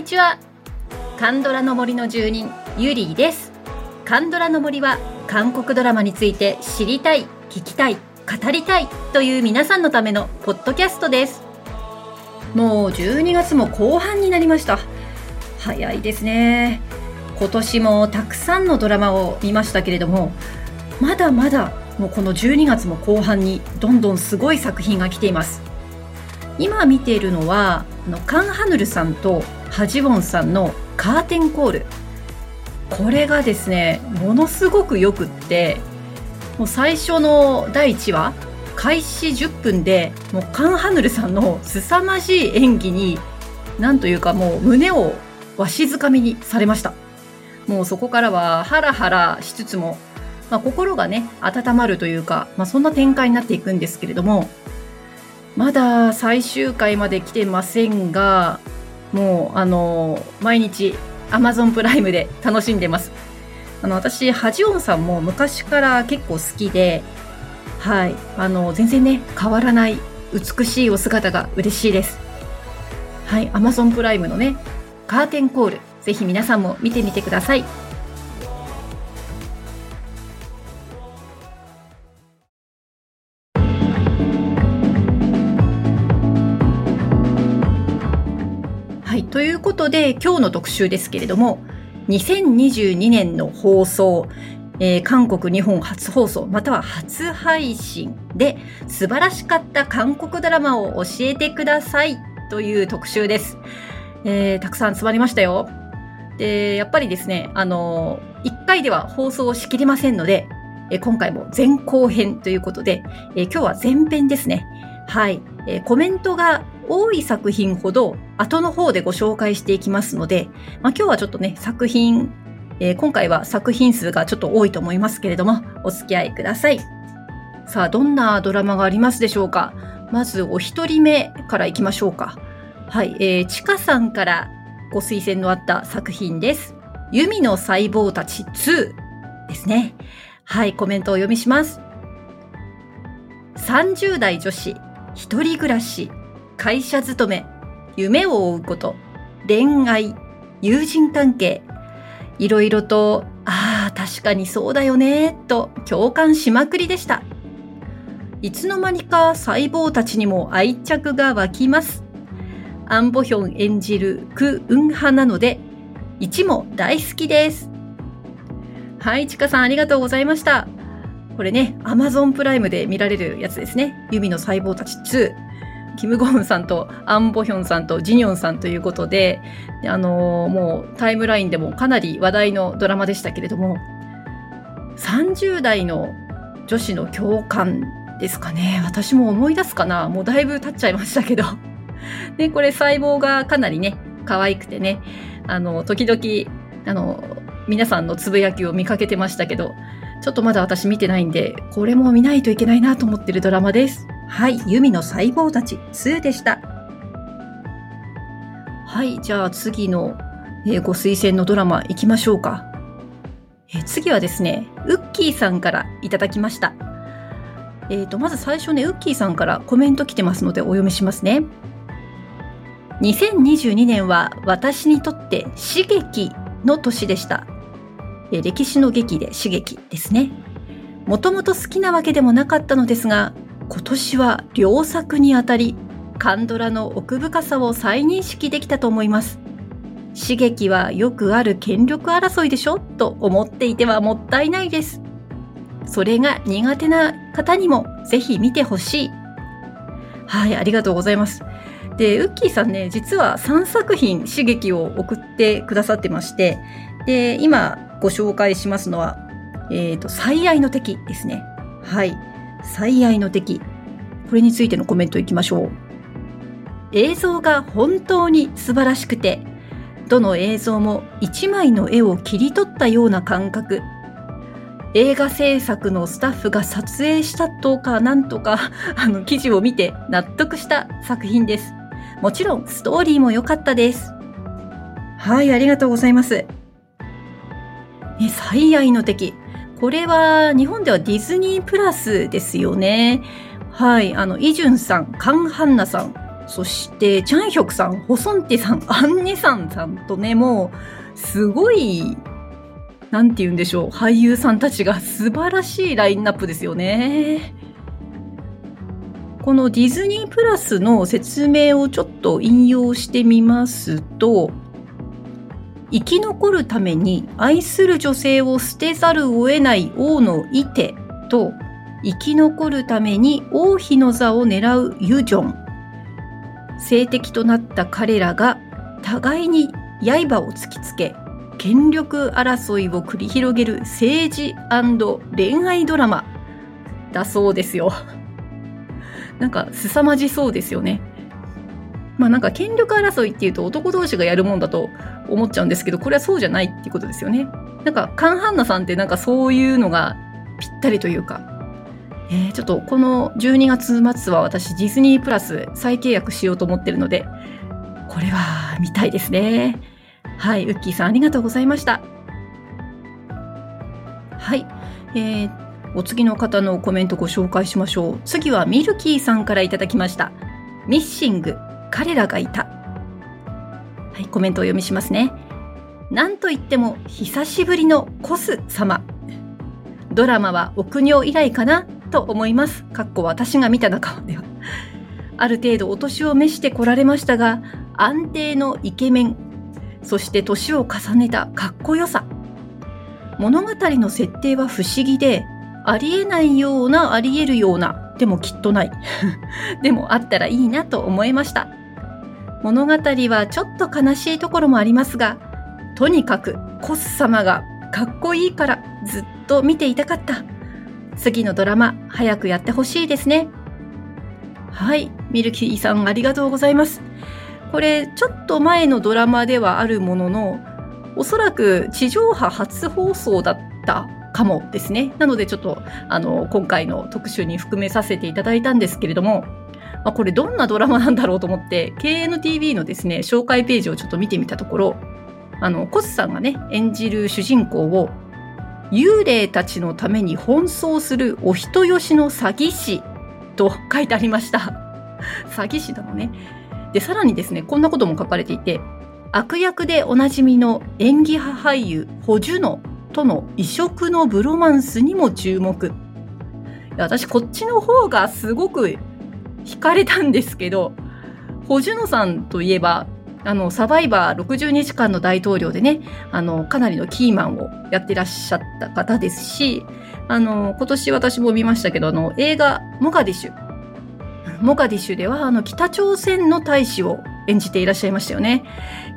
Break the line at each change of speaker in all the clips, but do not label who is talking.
こんにちは。カンドラの森の住人ゆりです。カンドラの森は韓国ドラマについて知りたい聞きたい語りたいという皆さんのためのポッドキャストです。もう12月も後半になりました。早いですね。今年もたくさんのドラマを見ましたけれどもまだまだもうこの12月も後半にどんどんすごい作品が来ています。今見ているのはあのカン・ハヌルさんとハジウォンさんのカーテンコール。これがですねものすごくよくってもう最初の第1話開始10分でもうカン・ハヌルさんの凄まじい演技になんというかもう胸をわしづかみにされました。もうそこからはハラハラしつつも、まあ、心がね温まるというか、まあ、そんな展開になっていくんですけれどもまだ最終回まで来てませんが、もう、あの、毎日 Amazon プライムで楽しんでます。あの、私、ハジオンさんも昔から結構好きで、はい、あの、全然ね、変わらない美しいお姿が嬉しいです。はい、Amazon プライムのね、カーテンコール、ぜひ皆さんも見てみてください。ということで今日の特集ですけれども2022年の放送、えー、韓国日本初放送または初配信で素晴らしかった韓国ドラマを教えてくださいという特集です、えー、たくさん集まりましたよ。でやっぱりですねあの1回では放送しきれませんので、今回も前後編ということで、え今日は前編ですね。はい、えーコメントが多い作品ほど後の方でご紹介していきますので、まあ、今日はちょっとね、作品、えー、今回は作品数がちょっと多いと思いますけれども、お付き合いください。さあ、どんなドラマがありますでしょうか？まず、お一人目からいきましょうか。はい、えー、ちかさんからご推薦のあった作品です。弓の細胞たち2ですね。はい、コメントをお読みします。30代女子、一人暮らし、会社勤め、夢を追うこと、恋愛、友人関係、いろいろと、ああ、確かにそうだよね、と共感しまくりでした。いつの間にか細胞たちにも愛着が湧きます。アンボヒョン演じるク・ウン派なので、1も大好きです。はい、ちかさんありがとうございました。これね、アマゾンプライムで見られるやつですね。弓の細胞たち2。キム・ゴンさんとアン・ボヒョンさんとジニョンさんということで、あのー、もうタイムラインでもかなり話題のドラマでしたけれども、30代の女子の共感ですかね。私も思い出すかな。もうだいぶ経っちゃいましたけど。で、これ細胞がかなりね、可愛くてね、あの、時々、あの、皆さんのつぶやきを見かけてましたけど、ちょっとまだ私見てないんで、これも見ないといけないなと思ってるドラマです。はい、弓の細胞たち2でした。はい、じゃあ次の、えー、ご推薦のドラマ行きましょうか。えー、次はですね、ウッキーさんからいただきました。えっ、ー、と、まず最初ね、ウッキーさんからコメント来てますのでお読みしますね。2022年は私にとって刺激の年でした。え歴史の劇で刺激ですね。もともと好きなわけでもなかったのですが、今年は良作にあたり、カンドラの奥深さを再認識できたと思います。刺激はよくある権力争いでしょ？と思っていてはもったいないです。それが苦手な方にもぜひ見てほしい。はい、ありがとうございます。で、ウッキーさんね、実は3作品刺激を送ってくださってまして、で、今ご紹介しますのは、えっ、ー、と、最愛の敵ですね。はい。最愛の敵。これについてのコメントいきましょう。映像が本当に素晴らしくて、どの映像も一枚の絵を切り取ったような感覚。映画制作のスタッフが撮影したとかなんとか、あの、記事を見て納得した作品です。もちろん、ストーリーも良かったです。はい、ありがとうございます。え、最愛の敵。これは日本ではディズニープラスですよね。はい。あの、イジュンさん、カン・ハンナさん、そしてチャンヒョクさんホソンティさん アンニさんさんとねもうすごいなんて言うんでしょう俳優さんたちが素晴らしいラインナップですよね。このディズニープラスの説明をちょっと引用してみますと生き残るために愛する女性を捨てざるを得ない王のイテと生き残るために王妃の座を狙うユジョン性的となった彼らが互いに刃を突きつけ権力争いを繰り広げる政治恋愛ドラマだそうですよ。なんか凄まじそうですよね。まあなんか権力争いっていうと男同士がやるもんだと思っちゃうんですけど、これはそうじゃないっていうことですよね。なんかカンハンナさんってなんかそういうのがぴったりというか、えー、ちょっとこの12月末は私ディズニープラス再契約しようと思ってるので、これは見たいですね。はい、ウッキーさんありがとうございました。はい、えー、お次の方のコメントご紹介しましょう。次はミルキーさんからいただきました。ミッシング、彼らがいた。はい、コメントを読みしますね。なんといっても久しぶりのコス様。ドラマは奥女以来かなと思います。かっこ私が見た中では。ある程度お年を召してこられましたが、安定のイケメン、そして年を重ねたかっこよさ。物語の設定は不思議で、ありえないようなありえるようなでもきっとない でもあったらいいなと思いました物語はちょっと悲しいところもありますがとにかくコス様がかっこいいからずっと見ていたかった。次のドラマ早くやってほしいですね。はいミルキーさんありがとうございます。これちょっと前のドラマではあるもののおそらく地上波初放送だったかもですね。なのでちょっとあの今回の特集に含めさせていただいたんですけれども、まあ、これどんなドラマなんだろうと思って KNTV のですね紹介ページをちょっと見てみたところあのコスさんがね演じる主人公を幽霊たちのために奔走するお人よしの詐欺師と書いてありました。詐欺師なのね。で、さらにですね、こんなことも書かれていて、悪役でおなじみの演技派俳優、ホジュノとの異色のブロマンスにも注目。私こっちの方がすごく惹かれたんですけど、ホジュノさんといえば、あの、サバイバー60日間の大統領でね、あの、かなりのキーマンをやってらっしゃった方ですし、あの、今年私も見ましたけど、あの、映画、モガディシュ。モガディシュでは、あの、北朝鮮の大使を演じていらっしゃいましたよね。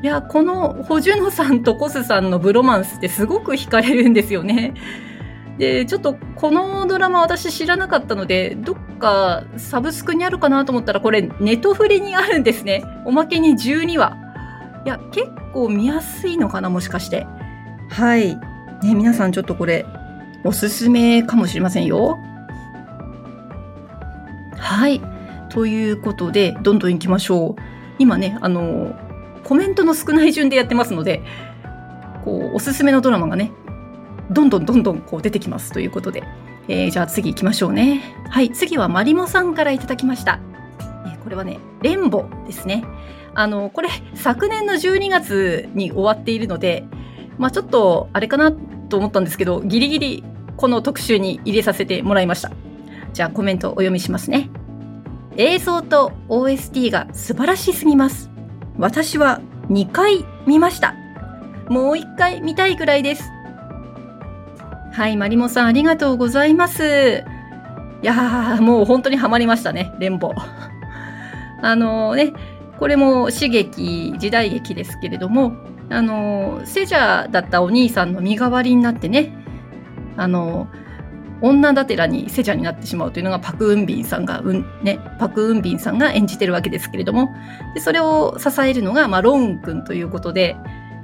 いや、このホジュノさんとコスさんのブロマンスってすごく惹かれるんですよね。で、ちょっとこのドラマ私知らなかったので、どっかサブスクにあるかなと思ったら、これネトフリにあるんですね。おまけに12話。いや、結構見やすいのかな、もしかして。はい。ね、皆さんちょっとこれ、おすすめかもしれませんよ。はい。ということで、どんどん行きましょう。今ね、あの、コメントの少ない順でやってますので、こう、おすすめのドラマがね、どんどんどんどんこう出てきますということで、えー、じゃあ次行きましょうね。はい、次はマリモさんからいただきました。えー、これはね、レンボですね。あの、これ、昨年の12月に終わっているので、まあちょっと、あれかなと思ったんですけど、ギリギリこの特集に入れさせてもらいました。じゃあコメントお読みしますね。映像と OST が素晴らしすぎます。私は2回見ました。もう1回見たいくらいです。はい、マリモさんありがとうございます。いやー、もう本当にハマりましたね、連邦。あのね、これも刺激、時代劇ですけれども、あの、セジャーだったお兄さんの身代わりになってね、あの、女だてらにセジャになってしまうというのがパク・ウンビンさんが、うんね、パク・ウンビンさんが演じてるわけですけれども、でそれを支えるのが、まあ、ロン君ということで、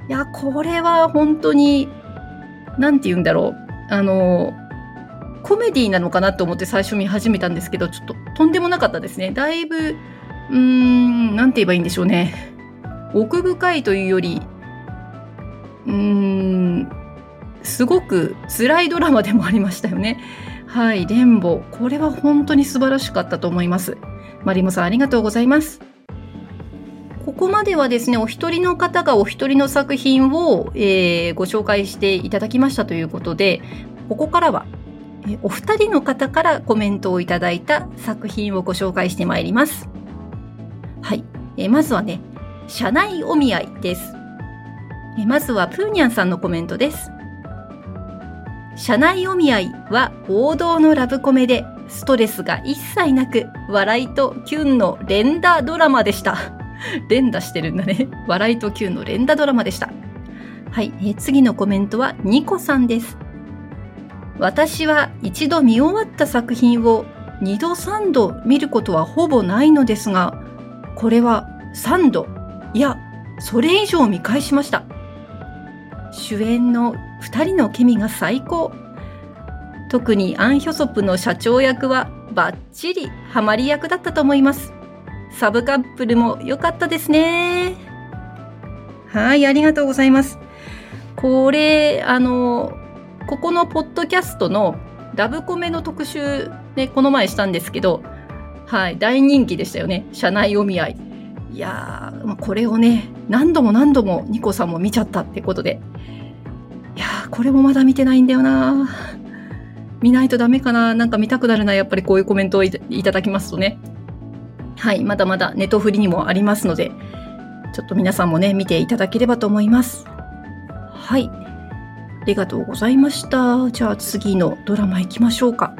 いや、これは本当に、なんて言うんだろう、あの、コメディなのかなと思って最初見始めたんですけど、ちょっととんでもなかったですね。だいぶ、うーん、なんて言えばいいんでしょうね。奥深いというより、うーん、すごく辛いドラマでもありましたよね。はい、レンボ。これは本当に素晴らしかったと思います。マリモさんありがとうございます。ここまではですね、お一人の方がお一人の作品を、えー、ご紹介していただきましたということで、ここからは、お二人の方からコメントをいただいた作品をご紹介してまいります。はい。えまずはね、社内お見合いです。えまずはプーニャンさんのコメントです。社内お見合いは王道のラブコメでストレスが一切なく笑いとキュンの連打ドラマでした。連打してるんだね。笑いとキュンの連打ドラマでした。はい、え、次のコメントはニコさんです。私は一度見終わった作品を二度三度見ることはほぼないのですが、これは三度、いや、それ以上見返しました。主演の二人のケミが最高。特にアン・ヒョソプの社長役はバッチリハマり役だったと思います。サブカップルも良かったですね。はい、ありがとうございます。これ、あの、ここのポッドキャストのラブコメの特集ね、この前したんですけど、はい、大人気でしたよね。社内お見合い。いやー、これをね、何度も何度もニコさんも見ちゃったってことで。いやー、これもまだ見てないんだよな見ないとダメかななんか見たくなるな、やっぱりこういうコメントをいただきますとね。はい、まだまだネトフリにもありますので、ちょっと皆さんもね、見ていただければと思います。はい。ありがとうございました。じゃあ次のドラマ行きましょうか。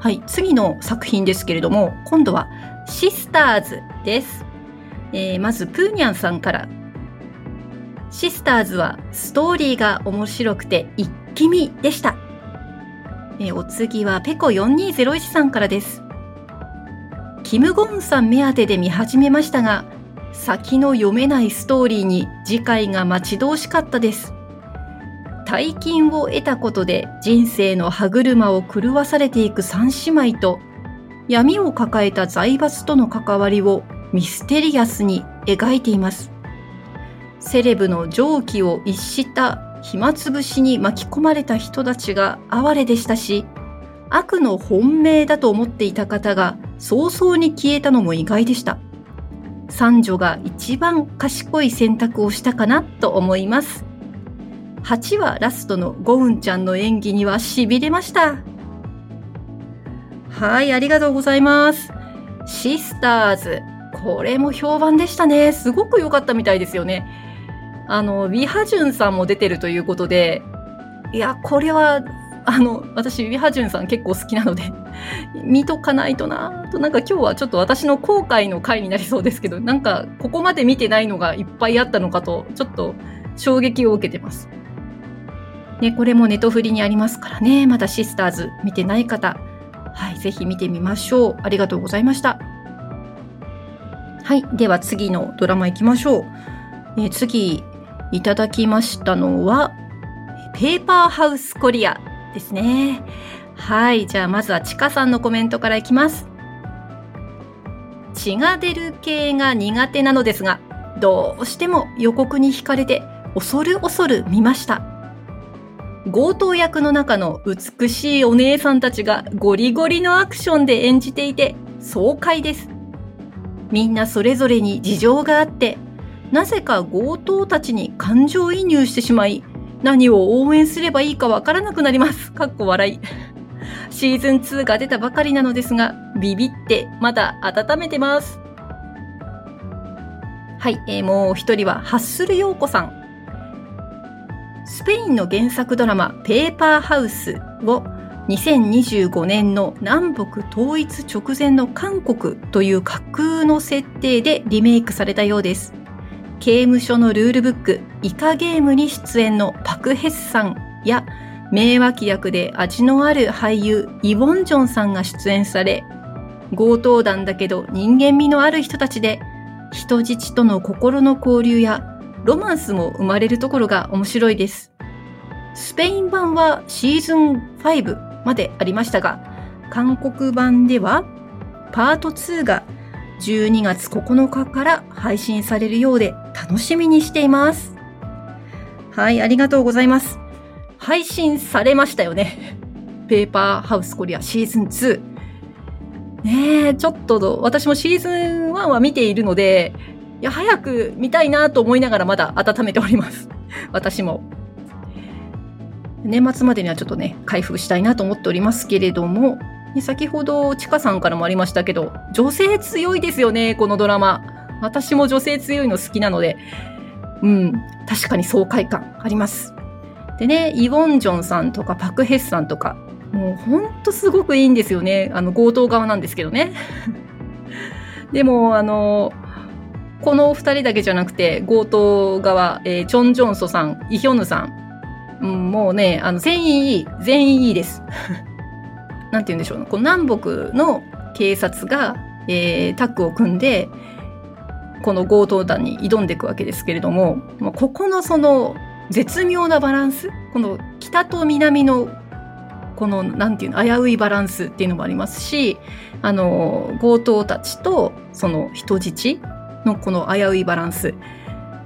はい、次の作品ですけれども、今度はシスターズです。えー、まず、プーニャンさんから。シスターズはストーリーが面白くて一気見でした。えー、お次はペコ4201さんからです。キム・ゴンさん目当てで見始めましたが、先の読めないストーリーに次回が待ち遠しかったです。大金を得たことで人生の歯車を狂わされていく三姉妹と、闇を抱えた財閥との関わりをミステリアスに描いています。セレブの蒸気を逸した暇つぶしに巻き込まれた人たちが哀れでしたし、悪の本命だと思っていた方が早々に消えたのも意外でした。三女が一番賢い選択をしたかなと思います。8話ラストのゴウンちゃんの演技には痺れました。はい、ありがとうございます。シスターズ。これも評判でしたね。すごく良かったみたいですよね。あの、ウィハジュンさんも出てるということで、いや、これはあの、私、ウィハジュンさん結構好きなので 見とかないとなと、なんか今日はちょっと私の後悔の回になりそうですけど、なんかここまで見てないのがいっぱいあったのかと、ちょっと衝撃を受けてます。ね、これもネトフリにありますからね、まだシスターズ見てない方、はい、ぜひ見てみましょう。ありがとうございました。はい、では次のドラマ行きましょう。え次、いただきましたのは、ペーパーハウスコリアですね。はい。じゃあ、まずはちかさんのコメントからいきます。血が出る系が苦手なのですが、どうしても予告に惹かれて、恐る恐る見ました。強盗役の中の美しいお姉さんたちがゴリゴリのアクションで演じていて爽快です。みんなそれぞれに事情があって、なぜか強盗たちに感情移入してしまい、何を応援すればいいかわからなくなります。かっこ笑い。シーズン2が出たばかりなのですが、ビビってまだ温めてます。はい、えー、もう一人はハッスル陽子さん。スペインの原作ドラマペーパーハウスを2025年の南北統一直前の韓国という架空の設定でリメイクされたようです。刑務所のルールブック、イカゲームに出演のパク・ヘスさんや、名脇役で味のある俳優、イ・ボンジョンさんが出演され、強盗団だけど人間味のある人たちで、人質との心の交流やロマンスも生まれるところが面白いです。スペイン版はシーズン5までありましたが、韓国版ではパート2が12月9日から配信されるようで楽しみにしています。はい、ありがとうございます。配信されましたよね。ペーパーハウスコリアシーズン2。ねね、ちょっと私もシーズン1は見ているので、いや、早く見たいなと思いながらまだ温めております。私も。年末までにはちょっとね、開封したいなと思っておりますけれども、先ほど、ちかさんからもありましたけど、女性強いですよね、このドラマ。私も女性強いの好きなので、うん、確かに爽快感あります。でね、イ・ウォンジョンさんとかパク・ヘスさんとか、もうほんとすごくいいんですよね。あの、強盗側なんですけどね。でも、あの、このお二人だけじゃなくて、強盗側、えー、チョン・ジョンソさん、イ・ヒョヌさん、うん、もうね、あの、全員いい。全員いいです。なんて言うんでしょう、この南北の警察が、えー、タッグを組んで、この強盗団に挑んでいくわけですけれども、まあここのその絶妙なバランス、この北と南のこの、なんていうの、危ういバランスっていうのもありますし、あの、強盗たちとその人質のこの危ういバランス。い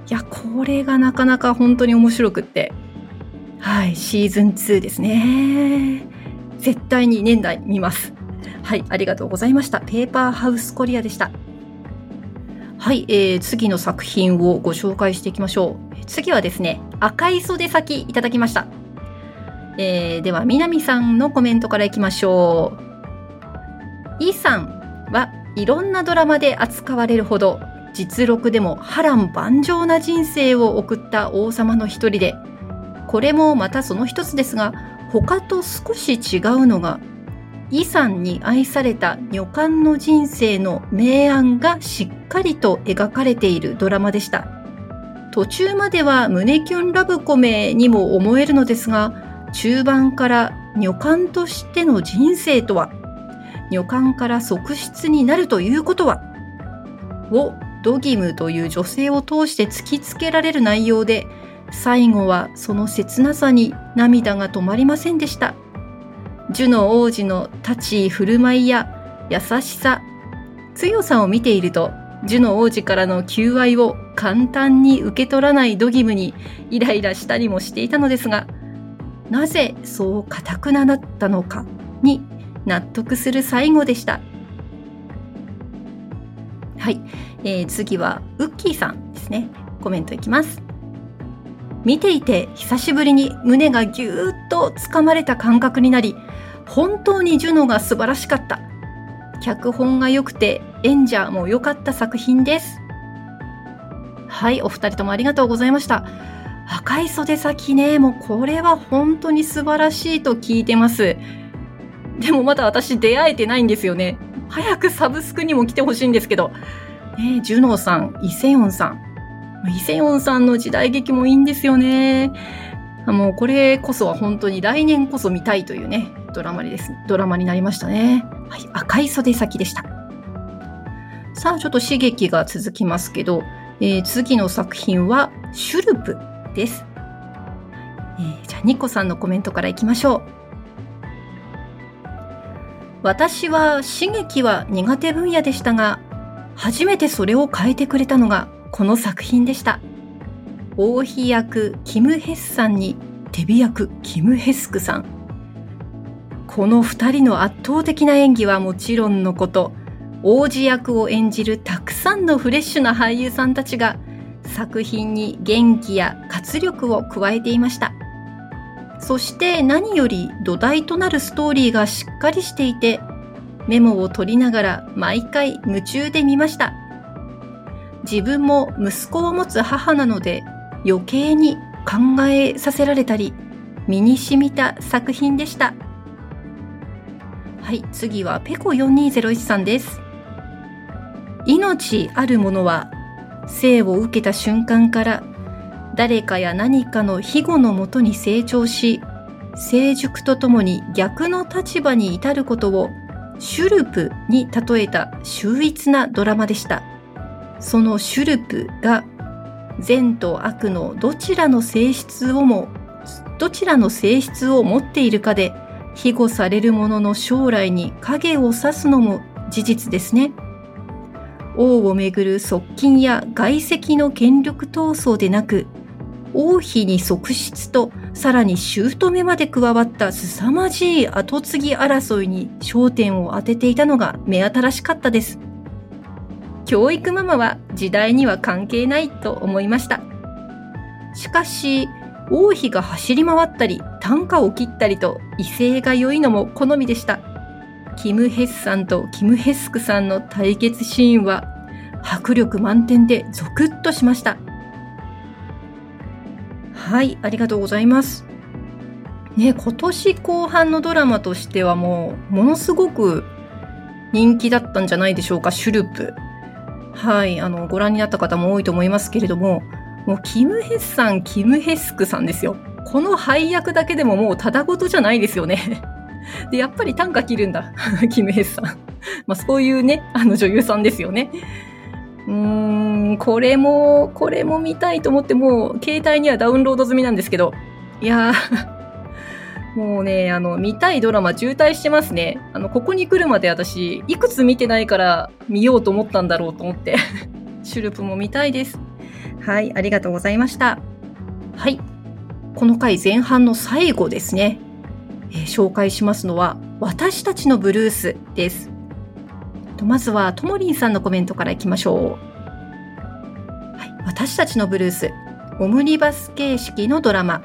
や、これがなかなか本当に面白くって。はい、シーズン2ですね。絶対に年内見ます。はい、ありがとうございました。ペーパーハウスコリアでした。はい、えー、次の作品をご紹介していきましょう。次はですね、赤い袖先いただきました。えー、では、南さんのコメントからいきましょう。イさんはいろんなドラマで扱われるほど実録でも波乱万丈な人生を送った王様の一人で、これもまたその一つですが、他と少し違うのが、イさんに愛された女官の人生の明暗がしっかりと描かれているドラマでした。途中までは胸キュンラブコメにも思えるのですが、中盤から女官としての人生とは、女官から側室になるということは、をドギムという女性を通して突きつけられる内容で、最後はその切なさに涙が止まりませんでした。ジュノ王子の立ち居振る舞いや優しさ、強さを見ていると、ジュノ王子からの求愛を簡単に受け取らないドギムにイライラしたりもしていたのですが、なぜそう固くなだったのかに納得する最後でした。はい、えー、次はウッキーさんですね。コメントいきます。見ていて久しぶりに胸がぎゅーっとつかまれた感覚になり、本当にジュノが素晴らしかった。脚本が良くて演者も良かった作品です。はい、お二人ともありがとうございました。赤い袖先ね、もうこれは本当に素晴らしいと聞いてます。でもまだ私出会えてないんですよね。早くサブスクにも来てほしいんですけど。ねジュノーさん、イセヨンさん、イセヨンさんの時代劇もいいんですよね。もうこれこそは本当に来年こそ見たいというね、ドラマにです。ドラマになりましたね。はい、赤い袖先でした。さあ、ちょっと刺激が続きますけど、えー、次の作品は、シュルプです。えー、じゃあ、ニコさんのコメントからいきましょう。私は刺激は苦手分野でしたが、初めてそれを変えてくれたのがこの作品でした。王妃役キム・ヘスさんにテビ役キム・ヘスクさん。この二人の圧倒的な演技はもちろんのこと、王子役を演じるたくさんのフレッシュな俳優さんたちが作品に元気や活力を加えていました。そして何より土台となるストーリーがしっかりしていて、メモを取りながら毎回夢中で見ました。自分も息子を持つ母なので余計に考えさせられたり身に染みた作品でしたはい次はペコ4201さんです命あるものは生を受けた瞬間から誰かや何かの庇護のもとに成長し成熟とともに逆の立場に至ることをシュルプに例えた秀逸なドラマでした。そのシュルプが善と悪のどちらの性質をもどちらの性質を持っているかで庇護される者の将来に影を差すのも事実ですね。王をめぐる側近や外籍の権力闘争でなく王妃に側室とさらに姑まで加わった凄まじい後継ぎ争いに焦点を当てていたのが目新しかったです。教育ママは時代には関係ないと思いました。しかし、王妃が走り回ったり、短歌を切ったりと威勢が良いのも好みでした。キム・ヘスさんとキム・ヘスクさんの対決シーンは迫力満点でゾクッとしました。はい、ありがとうございます。ね、今年後半のドラマとしてはもう、ものすごく人気だったんじゃないでしょうか、シュルプ。はい、あの、ご覧になった方も多いと思いますけれども、もう、キム・ヘスさん、キム・ヘスクさんですよ。この配役だけでももうただごとじゃないですよね。で、やっぱり短歌切るんだ。キム・ヘスさん。まあ、そういうね、あの女優さんですよね。うーん、これも、これも見たいと思って、もう、携帯にはダウンロード済みなんですけど、いやーもうね、あの、見たいドラマ渋滞してますね。あの、ここに来るまで私、いくつ見てないから見ようと思ったんだろうと思って。シュルプも見たいです。はい、ありがとうございました。はい。この回前半の最後ですね。えー、紹介しますのは、私たちのブルースです。まずはともりんさんのコメントからいきましょう、はい、私たちのブルースオムニバス形式のドラマ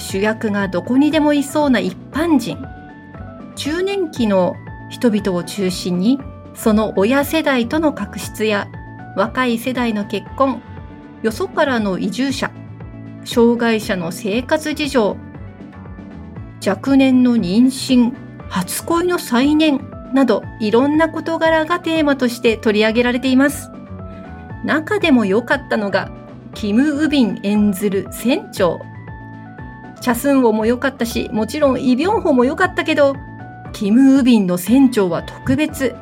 主役がどこにでもいそうな一般人中年期の人々を中心にその親世代との確執や若い世代の結婚よそからの移住者障害者の生活事情若年の妊娠初恋の再燃などいろんな事柄がテーマとして取り上げられています。中でも良かったのが、キム・ウビン演ずる船長。チャスンウォも良かったし、もちろんイ・ビョンホも良かったけど、キム・ウビンの船長は特別。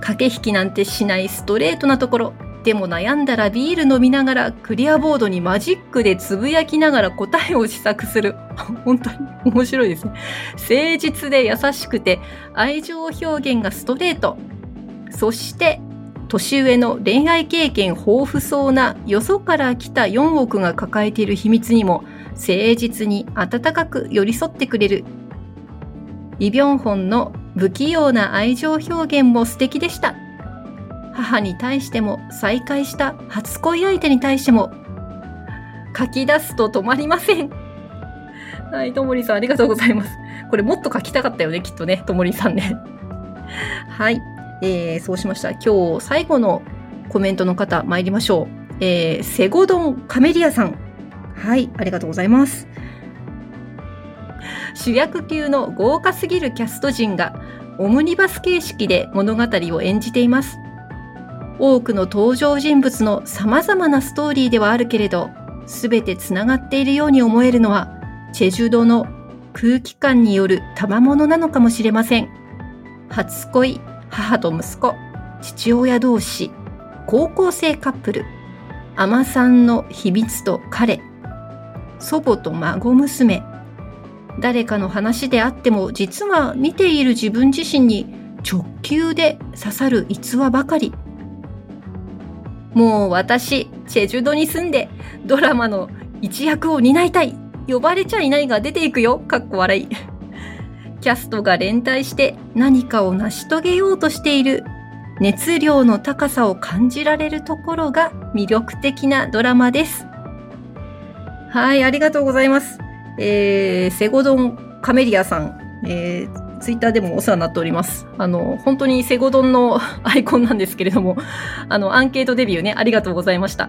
駆け引きなんてしないストレートなところ、でも悩んだらビール飲みながらクリアボードにマジックでつぶやきながら答えを試作する。本当に面白いですね。誠実で優しくて愛情表現がストレート。そして年上の恋愛経験豊富そうなよそから来た4億が抱えている秘密にも誠実に温かく寄り添ってくれる。イ・ビョンホンの不器用な愛情表現も素敵でした。母に対しても再会した初恋相手に対しても書き出すと止まりません。はい、ともりさんありがとうございます。これもっと書きたかったよね、きっとね、ともりさんね。はい、えー、そうしました。今日最後のコメントの方参りましょう。えー、セゴドンカメリアさん。はい、ありがとうございます。主役級の豪華すぎるキャスト陣がオムニバス形式で物語を演じています。多くの登場人物の様々なストーリーではあるけれど、すべて繋がっているように思えるのは、チェジュ島の空気感による賜物なのかもしれません。初恋、母と息子、父親同士、高校生カップル、海女さんの秘密と彼、祖母と孫娘、誰かの話であっても実は見ている自分自身に直球で刺さる逸話ばかり。もう私、チェジュ島に住んで、ドラマの一役を担いたい。呼ばれちゃいないが出ていくよ。かっこ笑い。キャストが連帯して何かを成し遂げようとしている熱量の高さを感じられるところが魅力的なドラマです。はい、ありがとうございます。えー、セゴドンカメリアさん、えー、ツイッターでもお世話になっております。あの、本当にセゴドンの アイコンなんですけれども、あの、アンケートデビューね、ありがとうございました。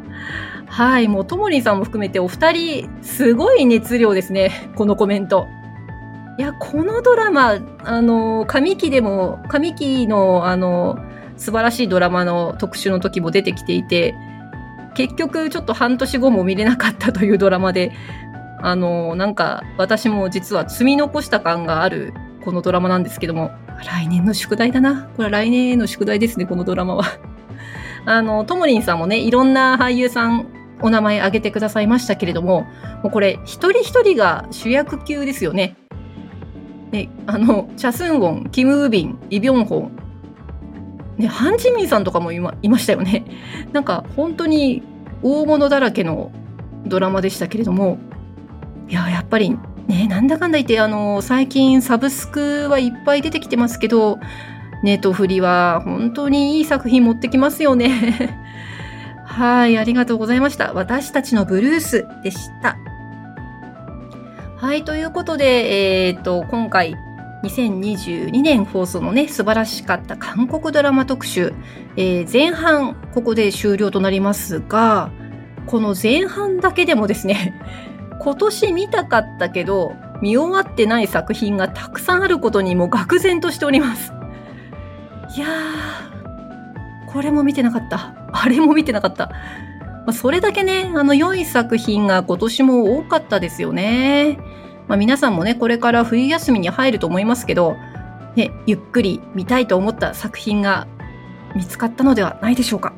はい、もうともりんさんも含めてお二人、すごい熱量ですね、このコメント。いや、このドラマ、あの、上期でも、上期の、あの、素晴らしいドラマの特集の時も出てきていて、結局ちょっと半年後も見れなかったというドラマで、あの、なんか私も実は積み残した感があるこのドラマなんですけども、来年の宿題だな。これは来年への宿題ですね、このドラマは。あの、ともりんさんもね、いろんな俳優さん、お名前挙げてくださいましたけれども、もうこれ、一人一人が主役級ですよね。ね、あの、チャスンウォン、キム・ウビン、イ・ビョンホン、ね、ハン・ジミンさんとかもいまいましたよね。なんか、本当に大物だらけのドラマでしたけれども。いややっぱりねなんだかんだ言ってあの最近サブスクはいっぱい出てきてますけどネトフリは本当にいい作品持ってきますよね。はいありがとうございました。私たちのブルースでした。はいということでえっ、ー、と今回2022年放送のね、素晴らしかった韓国ドラマ特集、えー、前半、ここで終了となりますが、この前半だけでもですね、今年見たかったけど、見終わってない作品がたくさんあることにも愕然としております。いやー、これも見てなかった。あれも見てなかった。まあ、それだけね、あの良い作品が今年も多かったですよね。まあ、皆さんもね、これから冬休みに入ると思いますけど、ね、ゆっくり見たいと思った作品が見つかったのではないでしょうか。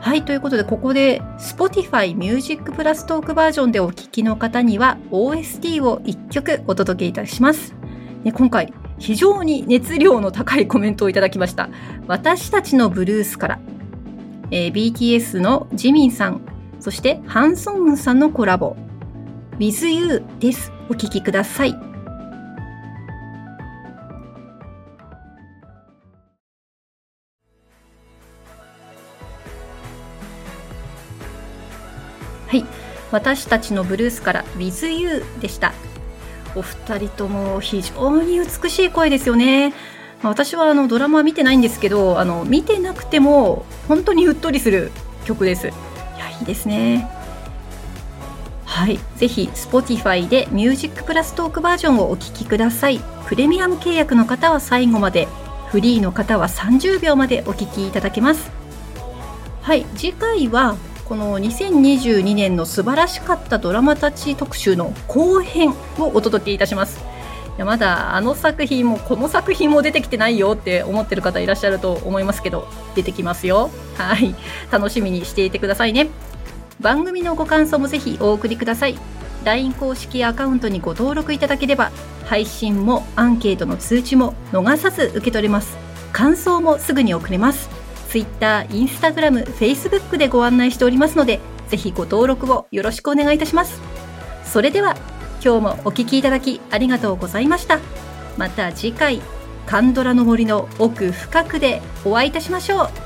はい、ということで、ここで Spotify Music Plus トークバージョンでお聴きの方には OST を1曲お届けいたします。ね、今回、非常に熱量の高いコメントをいただきました。私たちのブルースから、えー、BTS のジミンさん、そしてハンソンウンさんのコラボ、with you です。お聞きください。はい。私たちのブルースから with you でした。お二人とも非常に美しい声ですよね。私はあのドラマは見てないんですけど、あの見てなくても本当にうっとりする曲です。いや、いいですね。はい、ぜひ Spotify で Music プラストークバージョンをお聴きください。プレミアム契約の方は最後まで、フリーの方は30秒までお聴きいただけます。はい、次回はこの2022年の素晴らしかったドラマたち特集の後編をお届けいたします。いやまだあの作品もこの作品も出てきてないよって思ってる方いらっしゃると思いますけど出てきますよはい楽しみにしていてくださいね番組のご感想もぜひお送りください。LINE 公式アカウントにご登録いただければ配信もアンケートの通知も逃さず受け取れます。感想もすぐに送れます。Twitter、Instagram、Facebook でご案内しておりますのでぜひご登録をよろしくお願いいたします。それでは今日もお聴きいただきありがとうございました。また次回カンドラの森の奥深くでお会いいたしましょう。